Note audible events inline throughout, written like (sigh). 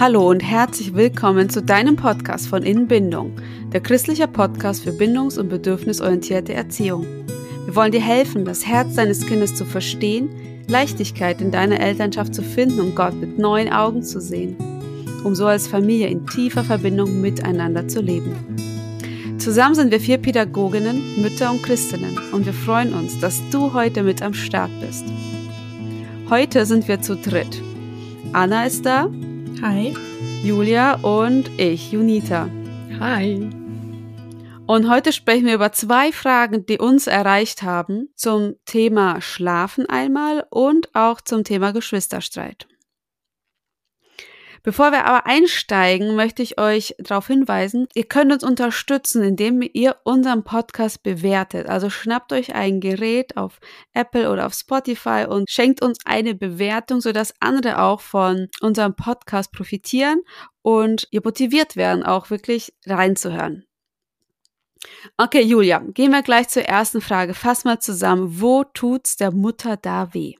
Hallo und herzlich willkommen zu deinem Podcast von Inbindung, der christliche Podcast für bindungs- und bedürfnisorientierte Erziehung. Wir wollen dir helfen, das Herz deines Kindes zu verstehen, Leichtigkeit in deiner Elternschaft zu finden und Gott mit neuen Augen zu sehen, um so als Familie in tiefer Verbindung miteinander zu leben. Zusammen sind wir vier Pädagoginnen, Mütter und Christinnen und wir freuen uns, dass du heute mit am Start bist. Heute sind wir zu dritt. Anna ist da, Hi. Julia und ich, Junita. Hi. Und heute sprechen wir über zwei Fragen, die uns erreicht haben zum Thema Schlafen einmal und auch zum Thema Geschwisterstreit. Bevor wir aber einsteigen, möchte ich euch darauf hinweisen, ihr könnt uns unterstützen, indem ihr unseren Podcast bewertet. Also schnappt euch ein Gerät auf Apple oder auf Spotify und schenkt uns eine Bewertung, sodass andere auch von unserem Podcast profitieren und ihr motiviert werden, auch wirklich reinzuhören. Okay, Julia, gehen wir gleich zur ersten Frage. Fass mal zusammen. Wo tut's der Mutter da weh?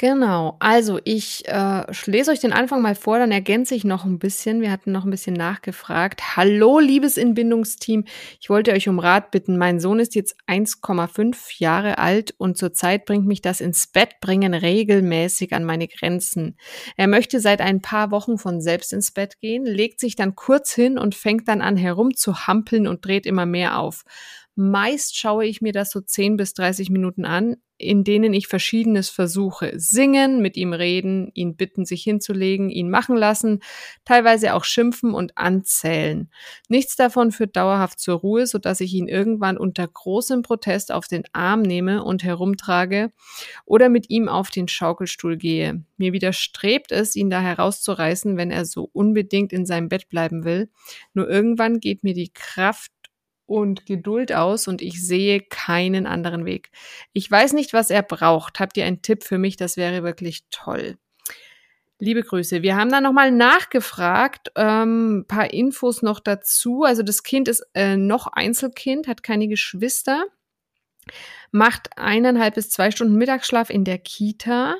Genau, also ich äh, lese euch den Anfang mal vor, dann ergänze ich noch ein bisschen. Wir hatten noch ein bisschen nachgefragt. Hallo, liebes Inbindungsteam. Ich wollte euch um Rat bitten. Mein Sohn ist jetzt 1,5 Jahre alt und zurzeit bringt mich das ins Bett bringen regelmäßig an meine Grenzen. Er möchte seit ein paar Wochen von selbst ins Bett gehen, legt sich dann kurz hin und fängt dann an herum zu hampeln und dreht immer mehr auf. Meist schaue ich mir das so 10 bis 30 Minuten an in denen ich Verschiedenes versuche. Singen, mit ihm reden, ihn bitten, sich hinzulegen, ihn machen lassen, teilweise auch schimpfen und anzählen. Nichts davon führt dauerhaft zur Ruhe, so dass ich ihn irgendwann unter großem Protest auf den Arm nehme und herumtrage oder mit ihm auf den Schaukelstuhl gehe. Mir widerstrebt es, ihn da herauszureißen, wenn er so unbedingt in seinem Bett bleiben will. Nur irgendwann geht mir die Kraft und Geduld aus und ich sehe keinen anderen Weg. Ich weiß nicht, was er braucht. Habt ihr einen Tipp für mich? Das wäre wirklich toll. Liebe Grüße. Wir haben da nochmal nachgefragt, ähm, paar Infos noch dazu. Also das Kind ist äh, noch Einzelkind, hat keine Geschwister, macht eineinhalb bis zwei Stunden Mittagsschlaf in der Kita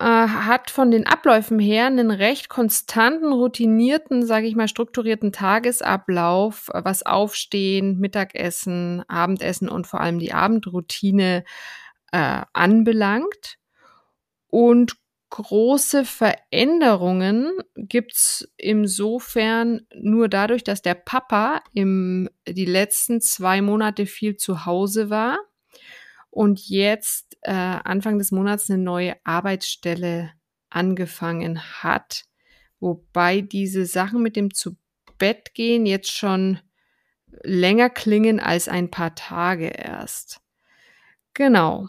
äh, hat von den Abläufen her einen recht konstanten, routinierten, sage ich mal, strukturierten Tagesablauf, was Aufstehen, Mittagessen, Abendessen und vor allem die Abendroutine äh, anbelangt. Und große Veränderungen gibt's insofern nur dadurch, dass der Papa im, die letzten zwei Monate viel zu Hause war und jetzt äh, Anfang des Monats eine neue Arbeitsstelle angefangen hat, wobei diese Sachen mit dem zu Bett gehen jetzt schon länger klingen als ein paar Tage erst. Genau.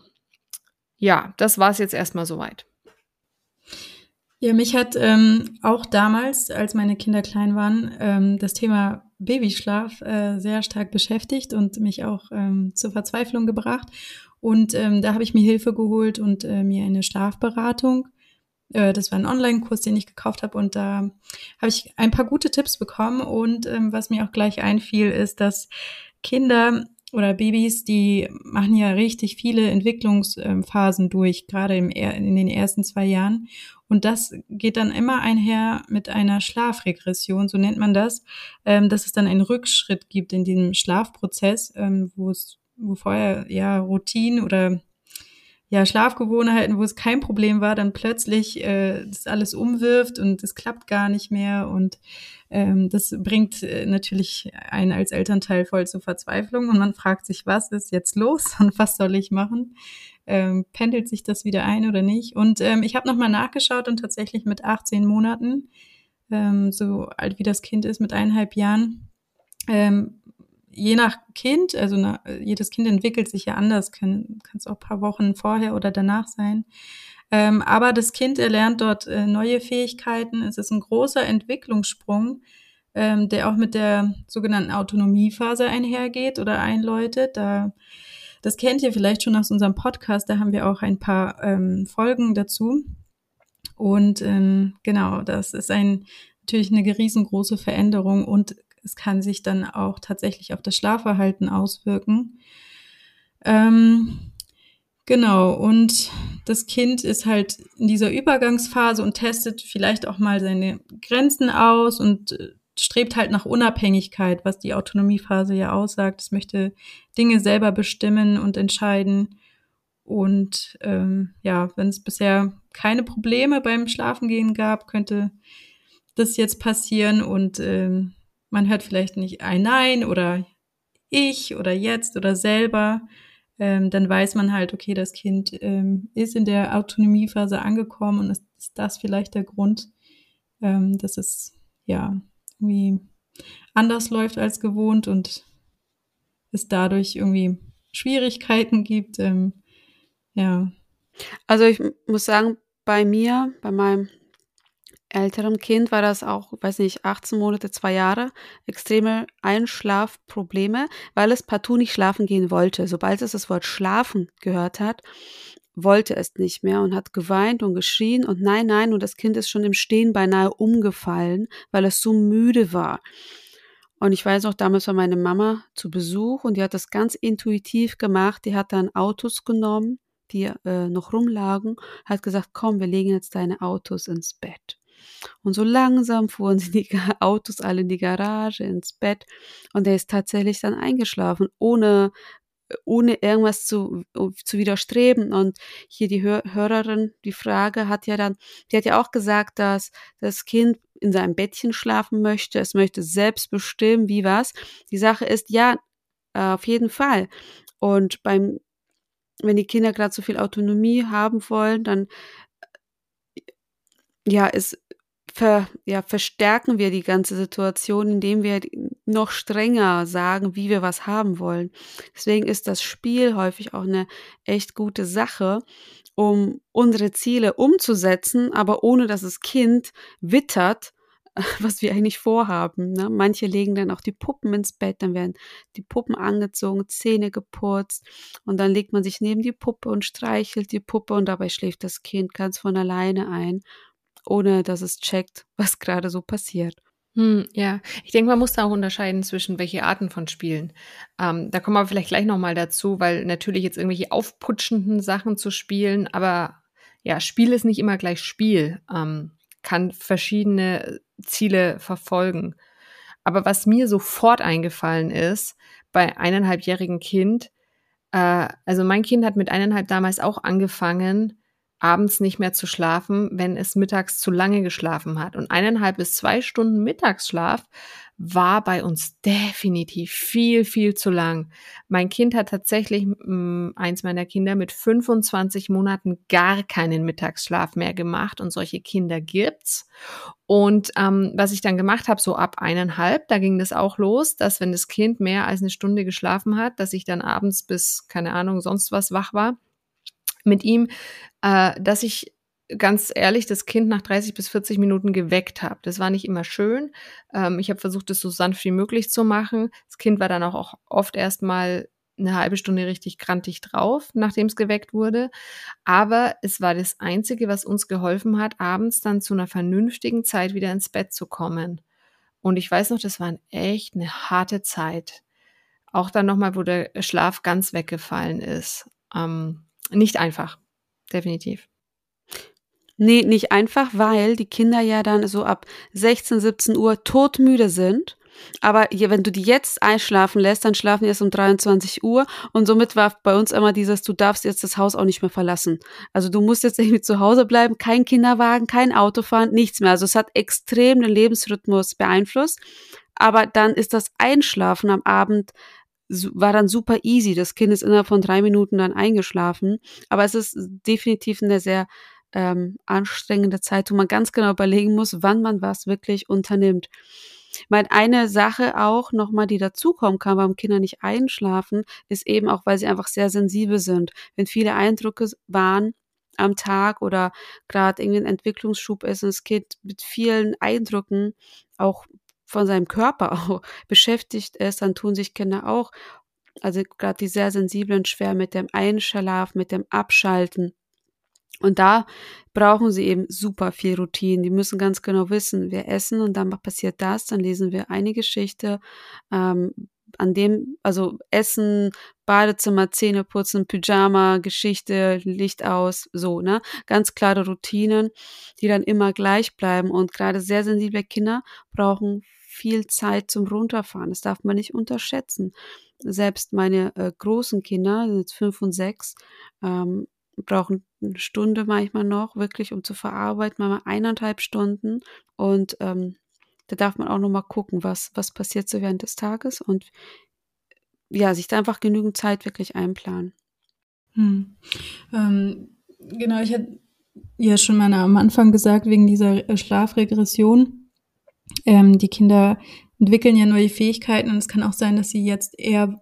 Ja, das war's jetzt erstmal soweit. Ja, mich hat ähm, auch damals, als meine Kinder klein waren, ähm, das Thema Babyschlaf äh, sehr stark beschäftigt und mich auch ähm, zur Verzweiflung gebracht. Und ähm, da habe ich mir Hilfe geholt und äh, mir eine Schlafberatung. Äh, das war ein Online-Kurs, den ich gekauft habe. Und da habe ich ein paar gute Tipps bekommen. Und ähm, was mir auch gleich einfiel, ist, dass Kinder oder Babys, die machen ja richtig viele Entwicklungsphasen durch, gerade im, in den ersten zwei Jahren. Und das geht dann immer einher mit einer Schlafregression, so nennt man das, ähm, dass es dann einen Rückschritt gibt in diesem Schlafprozess, ähm, wo es wo vorher ja Routinen oder ja Schlafgewohnheiten, wo es kein Problem war, dann plötzlich äh, das alles umwirft und es klappt gar nicht mehr und ähm, das bringt äh, natürlich einen als Elternteil voll zur Verzweiflung und man fragt sich, was ist jetzt los (laughs) und was soll ich machen? Ähm, pendelt sich das wieder ein oder nicht? Und ähm, ich habe nochmal nachgeschaut und tatsächlich mit 18 Monaten, ähm, so alt wie das Kind ist, mit eineinhalb Jahren, ähm, je nach Kind, also na, jedes Kind entwickelt sich ja anders, kann es auch paar Wochen vorher oder danach sein. Ähm, aber das Kind erlernt dort äh, neue Fähigkeiten. Es ist ein großer Entwicklungssprung, ähm, der auch mit der sogenannten Autonomiephase einhergeht oder einläutet. Da, das kennt ihr vielleicht schon aus unserem Podcast, da haben wir auch ein paar ähm, Folgen dazu. Und ähm, genau, das ist ein natürlich eine riesengroße Veränderung und es kann sich dann auch tatsächlich auf das Schlafverhalten auswirken. Ähm, Genau, und das Kind ist halt in dieser Übergangsphase und testet vielleicht auch mal seine Grenzen aus und äh, strebt halt nach Unabhängigkeit, was die Autonomiephase ja aussagt. Es möchte Dinge selber bestimmen und entscheiden. Und ähm, ja, wenn es bisher keine Probleme beim Schlafengehen gab, könnte das jetzt passieren und ähm, man hört vielleicht nicht ein Nein oder ich oder jetzt oder selber, ähm, dann weiß man halt, okay, das Kind ähm, ist in der Autonomiephase angekommen und ist, ist das vielleicht der Grund, ähm, dass es ja irgendwie anders läuft als gewohnt und es dadurch irgendwie Schwierigkeiten gibt. Ähm, ja. Also ich muss sagen, bei mir, bei meinem älteren Kind war das auch, weiß nicht, 18 Monate, zwei Jahre, extreme Einschlafprobleme, weil es partout nicht schlafen gehen wollte. Sobald es das Wort schlafen gehört hat, wollte es nicht mehr und hat geweint und geschrien und nein, nein, und das Kind ist schon im Stehen beinahe umgefallen, weil es so müde war. Und ich weiß auch, damals war meine Mama zu Besuch und die hat das ganz intuitiv gemacht. Die hat dann Autos genommen, die äh, noch rumlagen, hat gesagt, komm, wir legen jetzt deine Autos ins Bett. Und so langsam fuhren sie die Autos alle in die Garage, ins Bett. Und er ist tatsächlich dann eingeschlafen, ohne ohne irgendwas zu, zu widerstreben. Und hier die Hör Hörerin, die Frage hat ja dann, die hat ja auch gesagt, dass das Kind in seinem Bettchen schlafen möchte, es möchte selbst bestimmen, wie was. Die Sache ist, ja, auf jeden Fall. Und beim, wenn die Kinder gerade so viel Autonomie haben wollen, dann ja, ist ver, ja, verstärken wir die ganze Situation, indem wir noch strenger sagen, wie wir was haben wollen. Deswegen ist das Spiel häufig auch eine echt gute Sache, um unsere Ziele umzusetzen, aber ohne dass das Kind wittert, (laughs) was wir eigentlich vorhaben. Ne? Manche legen dann auch die Puppen ins Bett, dann werden die Puppen angezogen, Zähne geputzt und dann legt man sich neben die Puppe und streichelt die Puppe und dabei schläft das Kind ganz von alleine ein ohne dass es checkt, (laughs) was gerade so passiert. Hm, ja, ich denke, man muss da auch unterscheiden zwischen welche Arten von Spielen. Ähm, da kommen wir vielleicht gleich nochmal dazu, weil natürlich jetzt irgendwelche aufputschenden Sachen zu spielen, aber ja, Spiel ist nicht immer gleich Spiel, ähm, kann verschiedene Ziele verfolgen. Aber was mir sofort eingefallen ist, bei eineinhalbjährigen Kind, äh, also mein Kind hat mit eineinhalb damals auch angefangen, abends nicht mehr zu schlafen, wenn es mittags zu lange geschlafen hat. Und eineinhalb bis zwei Stunden Mittagsschlaf war bei uns definitiv viel, viel zu lang. Mein Kind hat tatsächlich, mh, mm, eins meiner Kinder, mit 25 Monaten gar keinen Mittagsschlaf mehr gemacht und solche Kinder gibt's. Und ähm, was ich dann gemacht habe, so ab eineinhalb, da ging das auch los, dass wenn das Kind mehr als eine Stunde geschlafen hat, dass ich dann abends bis, keine Ahnung, sonst was wach war mit ihm, äh, dass ich ganz ehrlich das Kind nach 30 bis 40 Minuten geweckt habe. Das war nicht immer schön. Ähm, ich habe versucht, es so sanft wie möglich zu machen. Das Kind war dann auch oft erstmal eine halbe Stunde richtig krantig drauf, nachdem es geweckt wurde. Aber es war das Einzige, was uns geholfen hat, abends dann zu einer vernünftigen Zeit wieder ins Bett zu kommen. Und ich weiß noch, das war echt eine harte Zeit. Auch dann nochmal, wo der Schlaf ganz weggefallen ist. Ähm, nicht einfach, definitiv. Nee, nicht einfach, weil die Kinder ja dann so ab 16, 17 Uhr todmüde sind. Aber wenn du die jetzt einschlafen lässt, dann schlafen die erst um 23 Uhr. Und somit war bei uns immer dieses, du darfst jetzt das Haus auch nicht mehr verlassen. Also du musst jetzt (laughs) irgendwie zu Hause bleiben, kein Kinderwagen, kein Auto fahren, nichts mehr. Also es hat extrem den Lebensrhythmus beeinflusst. Aber dann ist das Einschlafen am Abend war dann super easy. Das Kind ist innerhalb von drei Minuten dann eingeschlafen. Aber es ist definitiv eine sehr ähm, anstrengende Zeit, wo man ganz genau überlegen muss, wann man was wirklich unternimmt. Ich meine, eine Sache auch nochmal, die dazukommen kann, warum Kinder nicht einschlafen, ist eben auch, weil sie einfach sehr sensibel sind. Wenn viele Eindrücke waren am Tag oder gerade irgendwie ein Entwicklungsschub ist und das Kind mit vielen Eindrücken auch von seinem Körper (laughs) auch beschäftigt ist, dann tun sich Kinder auch, also gerade die sehr sensiblen, schwer mit dem Einschlafen, mit dem Abschalten. Und da brauchen sie eben super viel Routine. Die müssen ganz genau wissen, wir essen und dann passiert das, dann lesen wir eine Geschichte, ähm, an dem, also Essen, Badezimmer, Zähne putzen, Pyjama, Geschichte, Licht aus, so, ne? Ganz klare Routinen, die dann immer gleich bleiben. Und gerade sehr sensible Kinder brauchen viel Zeit zum Runterfahren. Das darf man nicht unterschätzen. Selbst meine äh, großen Kinder, jetzt fünf und sechs, ähm, brauchen eine Stunde manchmal noch, wirklich, um zu verarbeiten, manchmal eineinhalb Stunden. Und ähm, da darf man auch nochmal gucken, was, was passiert so während des Tages und ja, sich da einfach genügend Zeit wirklich einplanen. Hm. Ähm, genau, ich hatte ja schon mal am Anfang gesagt, wegen dieser äh, Schlafregression. Ähm, die Kinder entwickeln ja neue Fähigkeiten und es kann auch sein, dass sie jetzt eher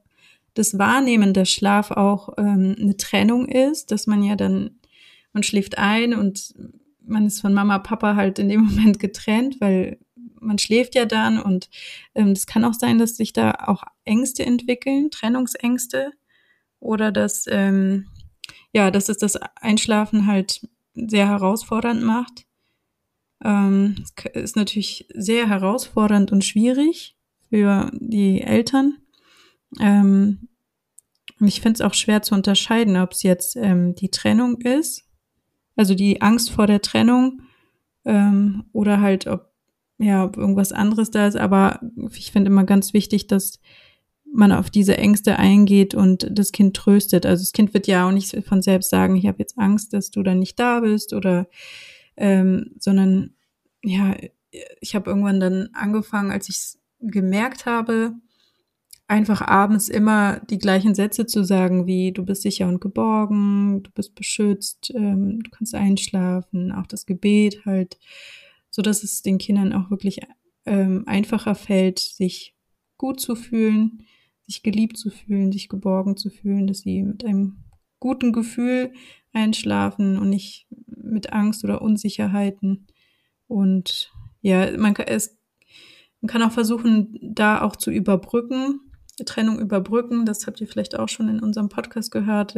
das Wahrnehmen, dass Schlaf auch ähm, eine Trennung ist, dass man ja dann, man schläft ein und man ist von Mama, Papa halt in dem (laughs) Moment getrennt, weil man schläft ja dann und ähm, es kann auch sein, dass sich da auch Ängste entwickeln, Trennungsängste oder dass ähm, ja, dass es das Einschlafen halt sehr herausfordernd macht. Ähm, ist natürlich sehr herausfordernd und schwierig für die Eltern. Ähm, ich finde es auch schwer zu unterscheiden, ob es jetzt ähm, die Trennung ist, also die Angst vor der Trennung, ähm, oder halt ob ja, ob irgendwas anderes da ist, aber ich finde immer ganz wichtig, dass man auf diese Ängste eingeht und das Kind tröstet. Also das Kind wird ja auch nicht von selbst sagen, ich habe jetzt Angst, dass du dann nicht da bist oder ähm, sondern ja, ich habe irgendwann dann angefangen, als ich es gemerkt habe, einfach abends immer die gleichen Sätze zu sagen, wie du bist sicher und geborgen, du bist beschützt, ähm, du kannst einschlafen, auch das Gebet halt so dass es den Kindern auch wirklich ähm, einfacher fällt, sich gut zu fühlen, sich geliebt zu fühlen, sich geborgen zu fühlen, dass sie mit einem guten Gefühl einschlafen und nicht mit Angst oder Unsicherheiten. Und ja, man kann, es, man kann auch versuchen, da auch zu überbrücken, Trennung überbrücken. Das habt ihr vielleicht auch schon in unserem Podcast gehört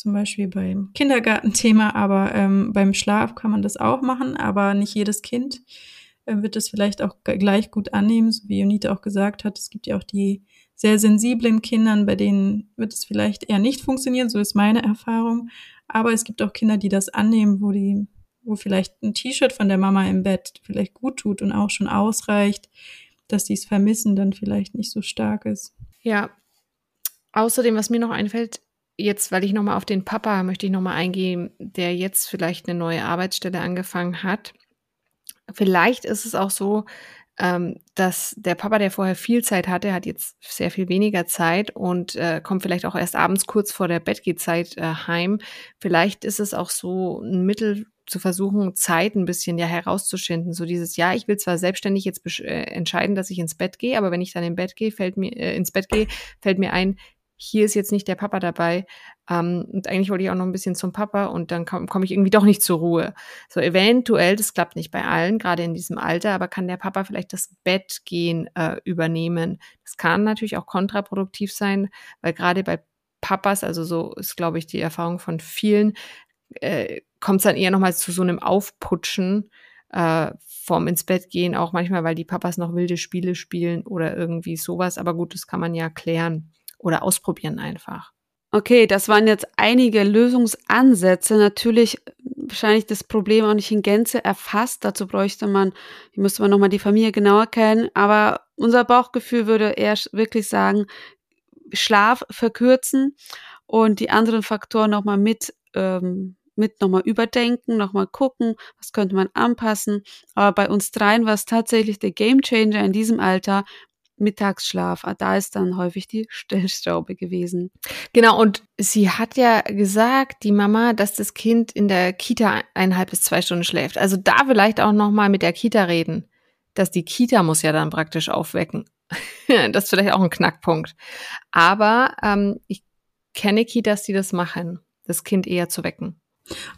zum Beispiel beim Kindergartenthema, aber ähm, beim Schlaf kann man das auch machen, aber nicht jedes Kind äh, wird es vielleicht auch gleich gut annehmen, so wie Unita auch gesagt hat. Es gibt ja auch die sehr sensiblen Kindern, bei denen wird es vielleicht eher nicht funktionieren, so ist meine Erfahrung. Aber es gibt auch Kinder, die das annehmen, wo die, wo vielleicht ein T-Shirt von der Mama im Bett vielleicht gut tut und auch schon ausreicht, dass die es vermissen dann vielleicht nicht so stark ist. Ja. Außerdem, was mir noch einfällt, jetzt, weil ich nochmal auf den Papa möchte ich nochmal eingehen, der jetzt vielleicht eine neue Arbeitsstelle angefangen hat. Vielleicht ist es auch so, ähm, dass der Papa, der vorher viel Zeit hatte, hat jetzt sehr viel weniger Zeit und äh, kommt vielleicht auch erst abends kurz vor der Bettgehzeit äh, heim. Vielleicht ist es auch so ein Mittel zu versuchen, Zeit ein bisschen ja herauszuschinden. So dieses, ja, ich will zwar selbstständig jetzt äh, entscheiden, dass ich ins Bett gehe, aber wenn ich dann im Bett gehe, fällt mir äh, ins Bett gehe, fällt mir ein, hier ist jetzt nicht der Papa dabei. Ähm, und eigentlich wollte ich auch noch ein bisschen zum Papa und dann komme komm ich irgendwie doch nicht zur Ruhe. So eventuell, das klappt nicht bei allen, gerade in diesem Alter, aber kann der Papa vielleicht das Bett gehen äh, übernehmen. Das kann natürlich auch kontraproduktiv sein, weil gerade bei Papas, also so ist, glaube ich, die Erfahrung von vielen, äh, kommt es dann eher nochmal zu so einem Aufputschen äh, vorm ins Bett gehen, auch manchmal, weil die Papas noch wilde Spiele spielen oder irgendwie sowas. Aber gut, das kann man ja klären oder ausprobieren einfach. Okay, das waren jetzt einige Lösungsansätze. Natürlich wahrscheinlich das Problem auch nicht in Gänze erfasst. Dazu bräuchte man, müsste man nochmal die Familie genauer kennen. Aber unser Bauchgefühl würde eher wirklich sagen, Schlaf verkürzen und die anderen Faktoren nochmal mit, ähm, mit nochmal überdenken, nochmal gucken, was könnte man anpassen. Aber bei uns dreien war es tatsächlich der Gamechanger in diesem Alter, Mittagsschlaf. Ah, da ist dann häufig die Stellschraube gewesen. Genau, und sie hat ja gesagt, die Mama, dass das Kind in der Kita eineinhalb bis zwei Stunden schläft. Also da vielleicht auch nochmal mit der Kita reden. Dass die Kita muss ja dann praktisch aufwecken. (laughs) das ist vielleicht auch ein Knackpunkt. Aber ähm, ich kenne Kitas, die das machen, das Kind eher zu wecken.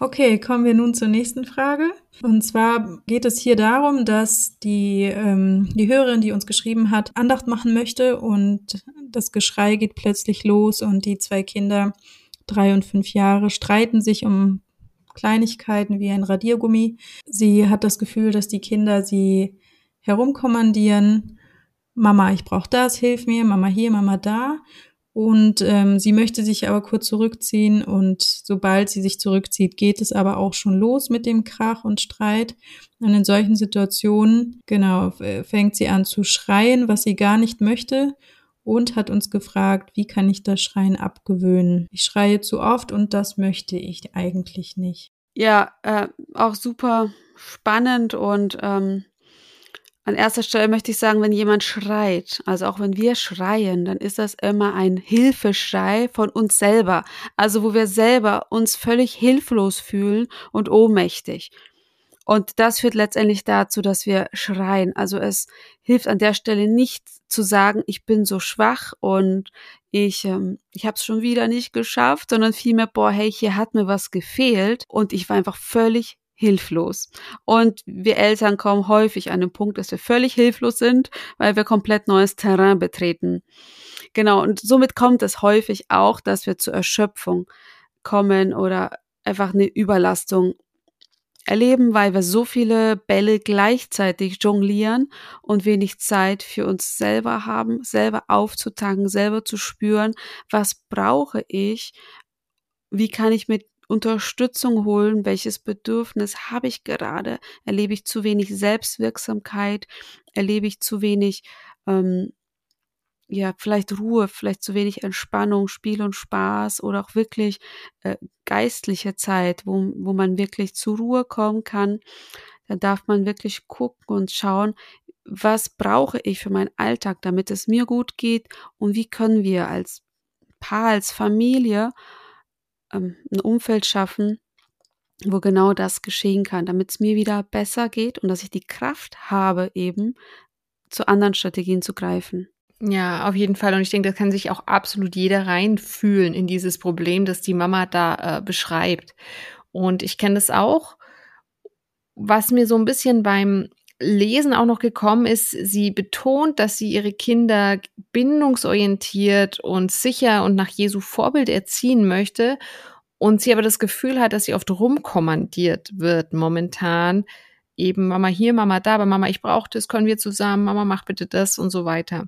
Okay, kommen wir nun zur nächsten Frage. Und zwar geht es hier darum, dass die, ähm, die Hörerin, die uns geschrieben hat, Andacht machen möchte und das Geschrei geht plötzlich los und die zwei Kinder, drei und fünf Jahre, streiten sich um Kleinigkeiten wie ein Radiergummi. Sie hat das Gefühl, dass die Kinder sie herumkommandieren Mama, ich brauche das, hilf mir, Mama hier, Mama da. Und ähm, sie möchte sich aber kurz zurückziehen und sobald sie sich zurückzieht, geht es aber auch schon los mit dem Krach und Streit. Und in solchen Situationen, genau, fängt sie an zu schreien, was sie gar nicht möchte und hat uns gefragt, wie kann ich das Schreien abgewöhnen? Ich schreie zu oft und das möchte ich eigentlich nicht. Ja, äh, auch super spannend und ähm, an erster Stelle möchte ich sagen, wenn jemand schreit, also auch wenn wir schreien, dann ist das immer ein Hilfeschrei von uns selber. Also wo wir selber uns völlig hilflos fühlen und ohnmächtig. Und das führt letztendlich dazu, dass wir schreien. Also es hilft an der Stelle nicht zu sagen, ich bin so schwach und ich, ähm, ich habe es schon wieder nicht geschafft, sondern vielmehr, boah, hey, hier hat mir was gefehlt und ich war einfach völlig hilflos. Und wir Eltern kommen häufig an den Punkt, dass wir völlig hilflos sind, weil wir komplett neues Terrain betreten. Genau, und somit kommt es häufig auch, dass wir zur Erschöpfung kommen oder einfach eine Überlastung erleben, weil wir so viele Bälle gleichzeitig jonglieren und wenig Zeit für uns selber haben, selber aufzutanken, selber zu spüren, was brauche ich, wie kann ich mit Unterstützung holen, welches Bedürfnis habe ich gerade, erlebe ich zu wenig Selbstwirksamkeit, erlebe ich zu wenig, ähm, ja, vielleicht Ruhe, vielleicht zu wenig Entspannung, Spiel und Spaß oder auch wirklich äh, geistliche Zeit, wo, wo man wirklich zur Ruhe kommen kann. Da darf man wirklich gucken und schauen, was brauche ich für meinen Alltag, damit es mir gut geht? Und wie können wir als Paar, als Familie ähm, ein Umfeld schaffen, wo genau das geschehen kann, damit es mir wieder besser geht und dass ich die Kraft habe, eben zu anderen Strategien zu greifen. Ja, auf jeden Fall. Und ich denke, da kann sich auch absolut jeder reinfühlen in dieses Problem, das die Mama da äh, beschreibt. Und ich kenne das auch. Was mir so ein bisschen beim Lesen auch noch gekommen ist, sie betont, dass sie ihre Kinder bindungsorientiert und sicher und nach Jesu Vorbild erziehen möchte und sie aber das Gefühl hat, dass sie oft rumkommandiert wird momentan. Eben Mama hier, Mama da, aber Mama, ich brauche das, können wir zusammen, Mama, mach bitte das und so weiter.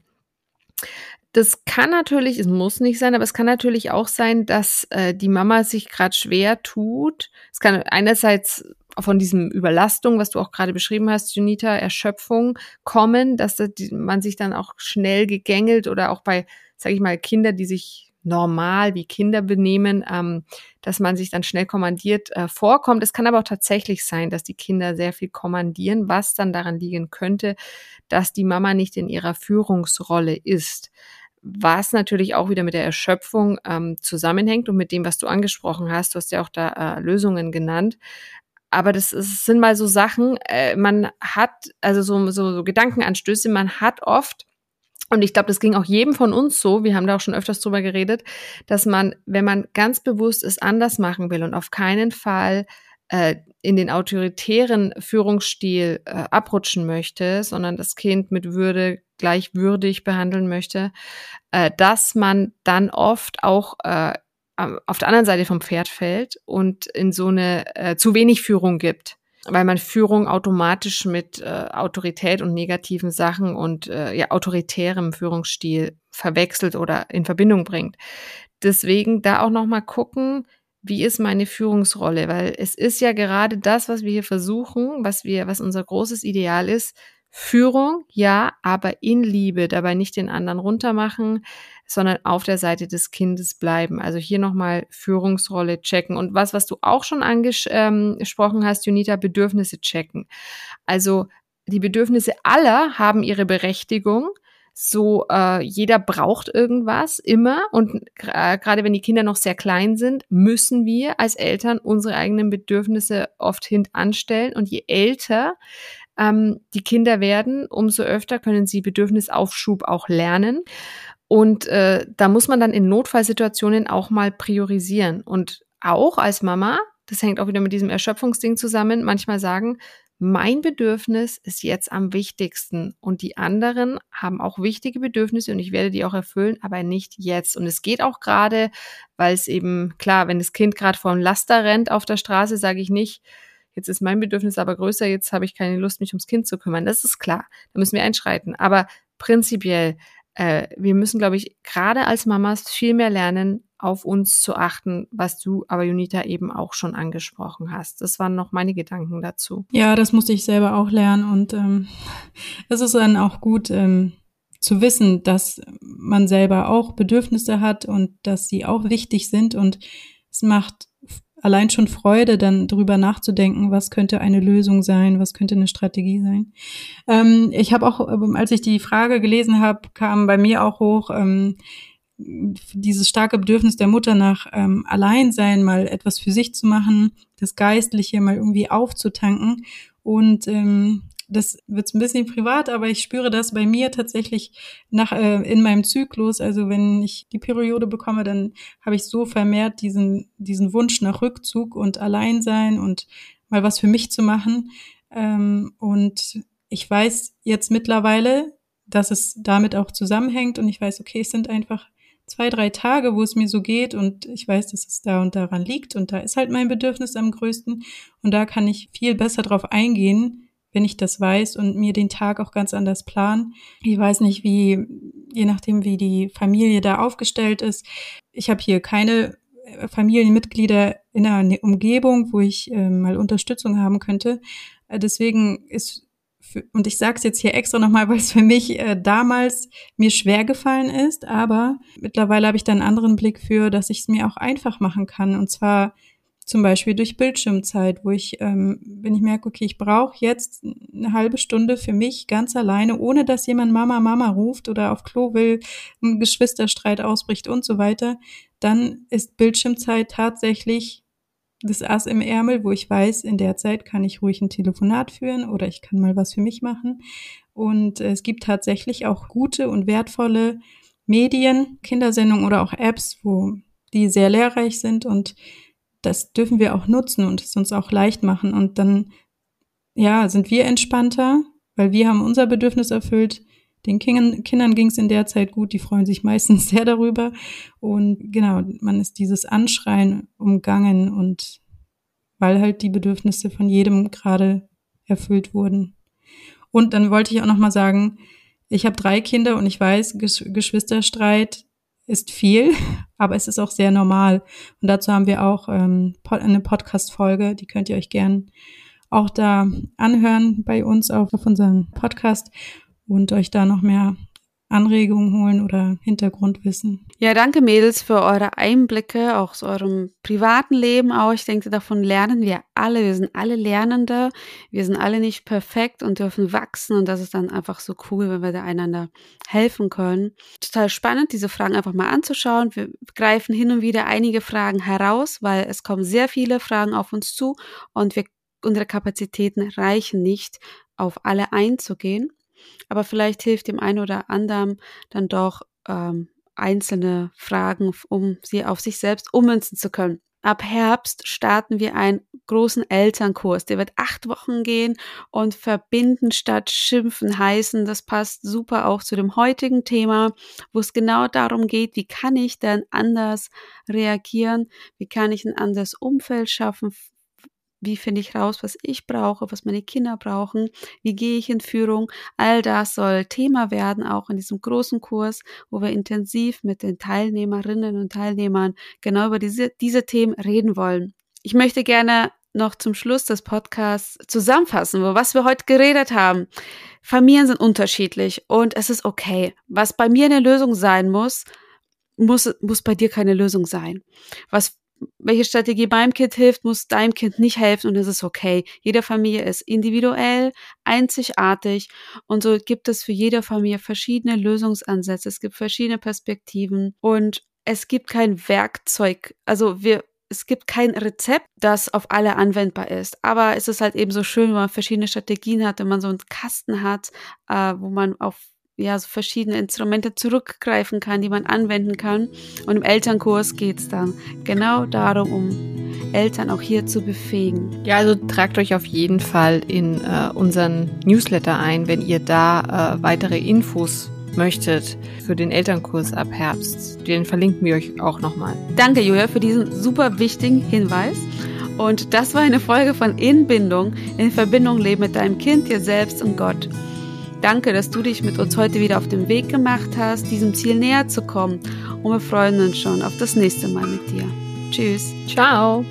Das kann natürlich, es muss nicht sein, aber es kann natürlich auch sein, dass äh, die Mama sich gerade schwer tut. Es kann einerseits von diesem Überlastung, was du auch gerade beschrieben hast, Junita, Erschöpfung kommen, dass man sich dann auch schnell gegängelt oder auch bei, sag ich mal, Kinder, die sich normal wie Kinder benehmen, ähm, dass man sich dann schnell kommandiert äh, vorkommt. Es kann aber auch tatsächlich sein, dass die Kinder sehr viel kommandieren, was dann daran liegen könnte, dass die Mama nicht in ihrer Führungsrolle ist was natürlich auch wieder mit der Erschöpfung ähm, zusammenhängt und mit dem, was du angesprochen hast. Du hast ja auch da äh, Lösungen genannt. Aber das, ist, sind mal so Sachen, äh, man hat, also so, so, so Gedankenanstöße, man hat oft, und ich glaube, das ging auch jedem von uns so, wir haben da auch schon öfters drüber geredet, dass man, wenn man ganz bewusst es anders machen will und auf keinen Fall äh, in den autoritären Führungsstil äh, abrutschen möchte, sondern das Kind mit Würde gleichwürdig behandeln möchte, äh, dass man dann oft auch äh, auf der anderen Seite vom Pferd fällt und in so eine äh, zu wenig Führung gibt, weil man Führung automatisch mit äh, Autorität und negativen Sachen und äh, ja autoritärem Führungsstil verwechselt oder in Verbindung bringt. Deswegen da auch noch mal gucken, wie ist meine Führungsrolle, weil es ist ja gerade das, was wir hier versuchen, was wir, was unser großes Ideal ist, Führung, ja, aber in Liebe, dabei nicht den anderen runtermachen, sondern auf der Seite des Kindes bleiben. Also hier nochmal Führungsrolle checken. Und was, was du auch schon angesprochen ähm, hast, Junita, Bedürfnisse checken. Also die Bedürfnisse aller haben ihre Berechtigung. So, äh, jeder braucht irgendwas immer. Und äh, gerade wenn die Kinder noch sehr klein sind, müssen wir als Eltern unsere eigenen Bedürfnisse oft hintanstellen. Und je älter ähm, die Kinder werden, umso öfter können sie Bedürfnisaufschub auch lernen. Und äh, da muss man dann in Notfallsituationen auch mal priorisieren. Und auch als Mama, das hängt auch wieder mit diesem Erschöpfungsding zusammen, manchmal sagen, mein Bedürfnis ist jetzt am wichtigsten und die anderen haben auch wichtige Bedürfnisse und ich werde die auch erfüllen, aber nicht jetzt. Und es geht auch gerade, weil es eben, klar, wenn das Kind gerade vor einem Laster rennt auf der Straße, sage ich nicht, Jetzt ist mein Bedürfnis aber größer, jetzt habe ich keine Lust, mich ums Kind zu kümmern. Das ist klar. Da müssen wir einschreiten. Aber prinzipiell, äh, wir müssen, glaube ich, gerade als Mamas viel mehr lernen, auf uns zu achten, was du aber Junita eben auch schon angesprochen hast. Das waren noch meine Gedanken dazu. Ja, das musste ich selber auch lernen und ähm, (laughs) es ist dann auch gut ähm, zu wissen, dass man selber auch Bedürfnisse hat und dass sie auch wichtig sind und es macht allein schon Freude, dann darüber nachzudenken, was könnte eine Lösung sein, was könnte eine Strategie sein. Ähm, ich habe auch, ähm, als ich die Frage gelesen habe, kam bei mir auch hoch, ähm, dieses starke Bedürfnis der Mutter nach ähm, Alleinsein, mal etwas für sich zu machen, das Geistliche mal irgendwie aufzutanken. Und ähm, das wird ein bisschen privat, aber ich spüre das bei mir tatsächlich nach äh, in meinem Zyklus. Also wenn ich die Periode bekomme, dann habe ich so vermehrt diesen diesen Wunsch nach Rückzug und Alleinsein und mal was für mich zu machen. Ähm, und ich weiß jetzt mittlerweile, dass es damit auch zusammenhängt und ich weiß, okay, es sind einfach zwei, drei Tage, wo es mir so geht und ich weiß, dass es da und daran liegt und da ist halt mein Bedürfnis am größten und da kann ich viel besser drauf eingehen, wenn ich das weiß und mir den Tag auch ganz anders planen. Ich weiß nicht, wie, je nachdem, wie die Familie da aufgestellt ist. Ich habe hier keine Familienmitglieder in einer Umgebung, wo ich äh, mal Unterstützung haben könnte. Äh, deswegen ist und ich sage es jetzt hier extra nochmal, (laughs) weil es für mich äh, damals mir schwer gefallen ist, aber mittlerweile habe ich da einen anderen Blick für, dass ich es mir auch einfach machen kann. Und zwar zum Beispiel durch Bildschirmzeit, wo ich, ähm, wenn ich merke, okay, ich brauche jetzt eine halbe Stunde für mich ganz alleine, ohne dass jemand Mama, Mama ruft oder auf Klo will, ein Geschwisterstreit ausbricht und so weiter, dann ist Bildschirmzeit tatsächlich das Ass im Ärmel, wo ich weiß, in der Zeit kann ich ruhig ein Telefonat führen oder ich kann mal was für mich machen. Und es gibt tatsächlich auch gute und wertvolle Medien, Kindersendungen oder auch Apps, wo die sehr lehrreich sind und das dürfen wir auch nutzen und es uns auch leicht machen. Und dann, ja, sind wir entspannter, weil wir haben unser Bedürfnis erfüllt. Den Kindern, Kindern ging es in der Zeit gut, die freuen sich (laughs) meistens sehr darüber. Und genau, man ist dieses Anschreien umgangen und weil halt die Bedürfnisse von jedem gerade erfüllt wurden. Und dann wollte ich auch noch mal sagen, ich habe drei Kinder und ich weiß, Geschwisterstreit ist viel, (laughs) aber es ist auch sehr normal. Und dazu haben wir auch ähm, eine Podcast-Folge, die könnt ihr euch gern auch da anhören bei uns auf, auf unserem Podcast und euch da noch mehr Anregungen holen oder Hintergrundwissen. Ja, danke Mädels für eure Einblicke auch aus eurem privaten Leben auch. Ich denke, davon lernen wir alle. Wir sind alle Lernende. Wir sind alle nicht perfekt und dürfen wachsen und das ist dann einfach so cool, wenn wir da einander helfen können. Total spannend, diese Fragen einfach mal anzuschauen. Wir greifen hin und wieder einige Fragen heraus, weil es kommen sehr viele Fragen auf uns zu und wir, unsere Kapazitäten reichen nicht, auf alle einzugehen aber vielleicht hilft dem einen oder anderen dann doch ähm, einzelne Fragen, um sie auf sich selbst ummünzen zu können. Ab Herbst starten wir einen großen Elternkurs. Der wird acht Wochen gehen und verbinden statt schimpfen heißen. Das passt super auch zu dem heutigen Thema, wo es genau darum geht, wie kann ich denn anders reagieren? Wie kann ich ein anderes Umfeld schaffen wie finde ich raus, was ich brauche, was meine Kinder brauchen? Wie gehe ich in Führung? All das soll Thema werden, auch in diesem großen Kurs, wo wir intensiv mit den Teilnehmerinnen und Teilnehmern genau über diese, diese Themen reden wollen. Ich möchte gerne noch zum Schluss des Podcasts zusammenfassen, wo was wir heute geredet haben. Familien sind unterschiedlich und es ist okay. Was bei mir eine Lösung sein muss, muss, muss bei dir keine Lösung sein. Was welche Strategie meinem Kind hilft, muss deinem Kind nicht helfen und es ist okay. Jede Familie ist individuell, einzigartig und so gibt es für jede Familie verschiedene Lösungsansätze. Es gibt verschiedene Perspektiven und es gibt kein Werkzeug. Also wir, es gibt kein Rezept, das auf alle anwendbar ist. Aber es ist halt eben so schön, wenn man verschiedene Strategien hat, wenn man so einen Kasten hat, äh, wo man auf ja, so verschiedene Instrumente zurückgreifen kann, die man anwenden kann. Und im Elternkurs geht es dann genau darum, um Eltern auch hier zu befähigen. Ja, also tragt euch auf jeden Fall in äh, unseren Newsletter ein, wenn ihr da äh, weitere Infos möchtet für den Elternkurs ab Herbst. Den verlinken wir euch auch nochmal. Danke, Julia, für diesen super wichtigen Hinweis. Und das war eine Folge von Inbindung, in Verbindung leben mit deinem Kind, dir selbst und Gott. Danke, dass du dich mit uns heute wieder auf den Weg gemacht hast, diesem Ziel näher zu kommen. Und wir freuen uns schon auf das nächste Mal mit dir. Tschüss. Ciao.